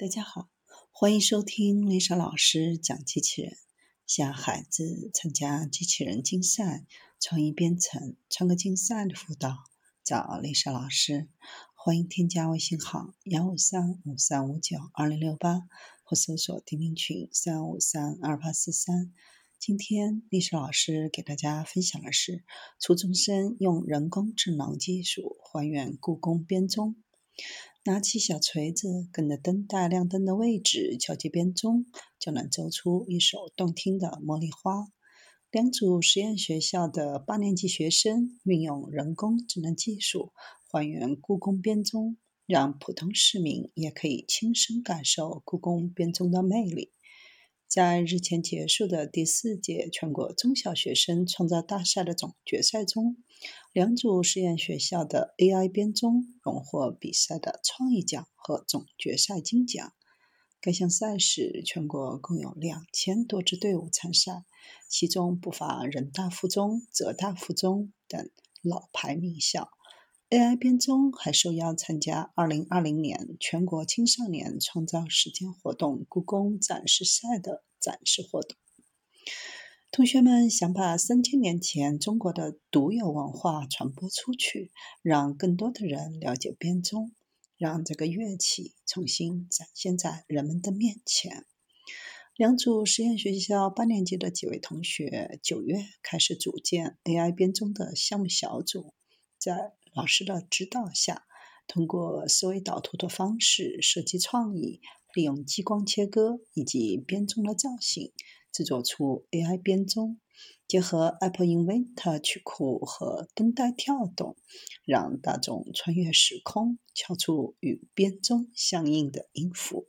大家好，欢迎收听丽莎老师讲机器人。想孩子参加机器人竞赛、创意编程、创客竞赛的辅导，找丽莎老师。欢迎添加微信号幺五三五三五九二零六八，或搜索钉钉群三五三二八四三。今天丽莎老师给大家分享的是初中生用人工智能技术还原故宫编钟。拿起小锤子，跟着灯带亮灯的位置敲击编钟，就能奏出一首动听的茉莉花。两组实验学校的八年级学生运用人工智能技术还原故宫编钟，让普通市民也可以亲身感受故宫编钟的魅力。在日前结束的第四届全国中小学生创造大赛的总决赛中，两组实验学校的 AI 编钟荣获比赛的创意奖和总决赛金奖。该项赛事全国共有两千多支队伍参赛，其中不乏人大附中、浙大附中等老牌名校。AI 编钟还受邀参加2020年全国青少年创造实践活动故宫展示赛的展示活动。同学们想把三千年前中国的独有文化传播出去，让更多的人了解编钟，让这个乐器重新展现在人们的面前。两组实验学校八年级的几位同学，九月开始组建 AI 编钟的项目小组，在老师的指导下，通过思维导图的方式设计创意，利用激光切割以及编钟的造型，制作出 AI 编钟。结合 Apple Inventor 曲库和灯带跳动，让大众穿越时空，敲出与编钟相应的音符。